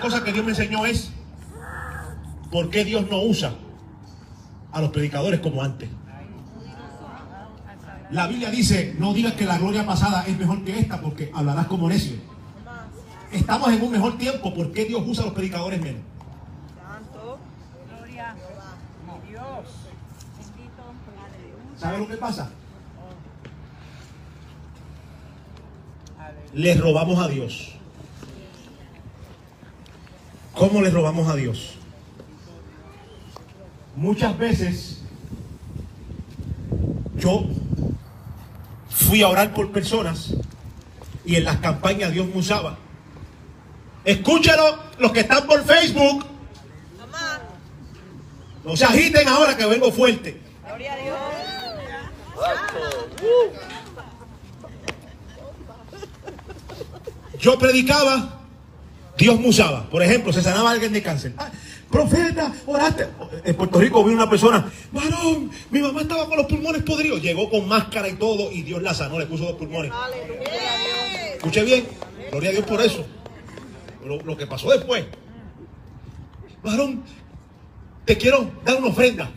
las cosas que Dios me enseñó es por qué Dios no usa a los predicadores como antes. La Biblia dice, no digas que la gloria pasada es mejor que esta porque hablarás como necio. Estamos en un mejor tiempo, ¿por qué Dios usa a los predicadores menos? ¿Sabe lo que pasa? Le robamos a Dios. ¿Cómo le robamos a Dios? Muchas veces yo fui a orar por personas y en las campañas Dios me usaba. Escúchalo los que están por Facebook. No se agiten ahora que vengo fuerte. Gloria a Dios. Yo predicaba, Dios me usaba. Por ejemplo, se sanaba alguien de cáncer. Ah, profeta, oraste. En Puerto Rico vi una persona, varón, mi mamá estaba con los pulmones podridos. Llegó con máscara y todo y Dios la sanó, le puso dos pulmones. Escuche bien, gloria a Dios por eso. Pero lo que pasó después, varón, te quiero dar una ofrenda.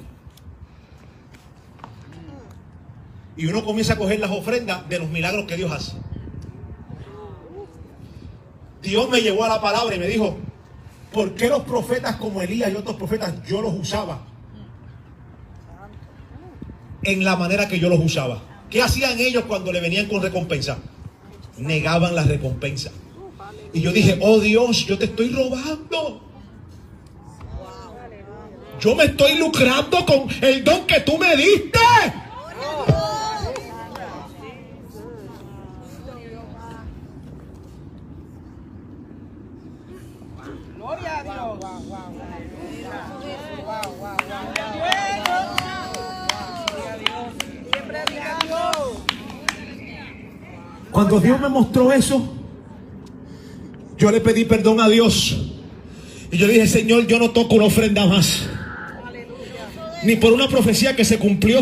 Y uno comienza a coger las ofrendas de los milagros que Dios hace. Dios me llevó a la palabra y me dijo, ¿por qué los profetas como Elías y otros profetas yo los usaba? En la manera que yo los usaba. ¿Qué hacían ellos cuando le venían con recompensa? Negaban la recompensa. Y yo dije, oh Dios, yo te estoy robando. Yo me estoy lucrando con el don que tú me diste. Gloria a Dios. Siempre a Dios. Cuando Dios me mostró eso, yo le pedí perdón a Dios. Y yo dije, Señor, yo no toco una ofrenda más. Ni por una profecía que se cumplió,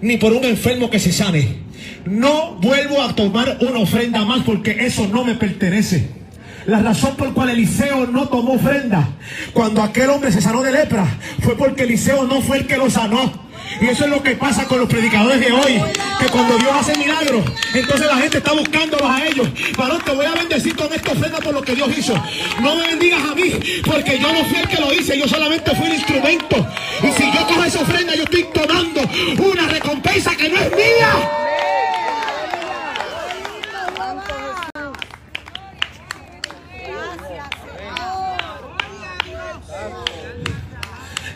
ni por un enfermo que se sane. No vuelvo a tomar una ofrenda más porque eso no me pertenece. La razón por cual Eliseo no tomó ofrenda cuando aquel hombre se sanó de lepra fue porque Eliseo no fue el que lo sanó. Y eso es lo que pasa con los predicadores de hoy. Que cuando Dios hace milagros, entonces la gente está buscándolos a ellos. Varón, te voy a bendecir con esta ofrenda por lo que Dios hizo. No me bendigas a mí, porque yo no fui el que lo hice, yo solamente fui el instrumento. Y si yo cojo esa ofrenda, yo estoy tomando una recompensa que no es mía.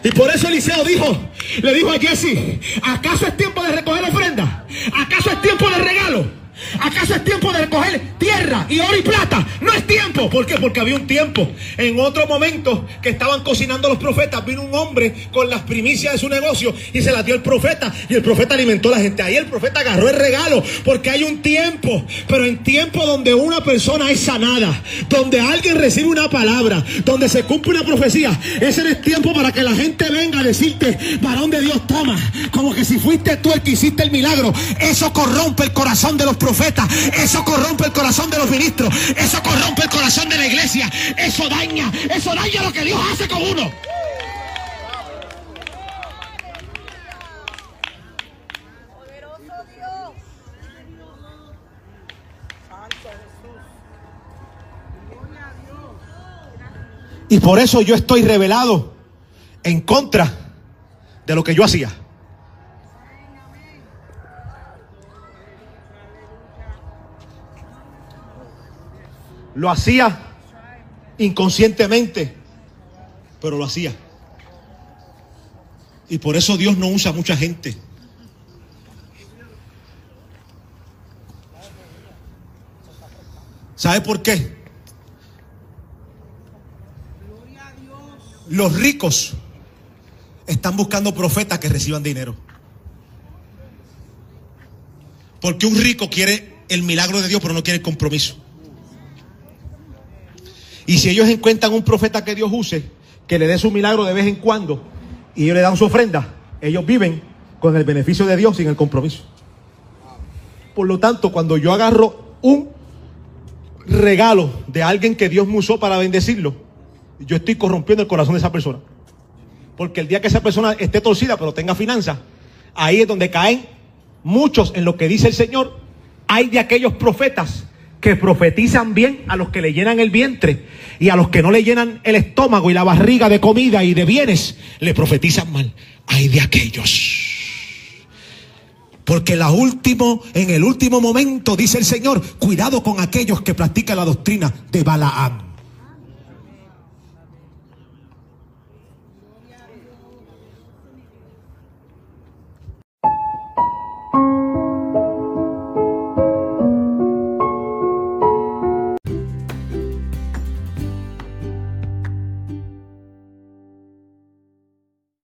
Y por eso Eliseo dijo, le dijo a Jesse, ¿acaso es tiempo de recoger ofrenda? ¿Acaso es tiempo de regalo? ¿Acaso es tiempo de recoger tierra y oro y plata? No es tiempo. ¿Por qué? Porque había un tiempo. En otro momento que estaban cocinando los profetas, vino un hombre con las primicias de su negocio y se las dio el profeta. Y el profeta alimentó a la gente. Ahí el profeta agarró el regalo. Porque hay un tiempo. Pero en tiempo donde una persona es sanada, donde alguien recibe una palabra, donde se cumple una profecía, ese es tiempo para que la gente venga a decirte, varón de Dios, toma. Como que si fuiste tú el que hiciste el milagro. Eso corrompe el corazón de los profetas. Eso corrompe el corazón de los ministros. Eso corrompe el corazón de la iglesia. Eso daña. Eso daña lo que Dios hace con uno. Y por eso yo estoy revelado en contra de lo que yo hacía. Lo hacía inconscientemente, pero lo hacía. Y por eso Dios no usa mucha gente. ¿Sabe por qué? Los ricos están buscando profetas que reciban dinero. Porque un rico quiere el milagro de Dios, pero no quiere el compromiso. Y si ellos encuentran un profeta que Dios use, que le dé su milagro de vez en cuando, y ellos le dan su ofrenda, ellos viven con el beneficio de Dios sin el compromiso. Por lo tanto, cuando yo agarro un regalo de alguien que Dios me usó para bendecirlo, yo estoy corrompiendo el corazón de esa persona. Porque el día que esa persona esté torcida pero tenga finanzas, ahí es donde caen muchos en lo que dice el Señor. Hay de aquellos profetas que profetizan bien a los que le llenan el vientre y a los que no le llenan el estómago y la barriga de comida y de bienes, le profetizan mal. Hay de aquellos. Porque la último, en el último momento, dice el Señor, cuidado con aquellos que practican la doctrina de Balaam.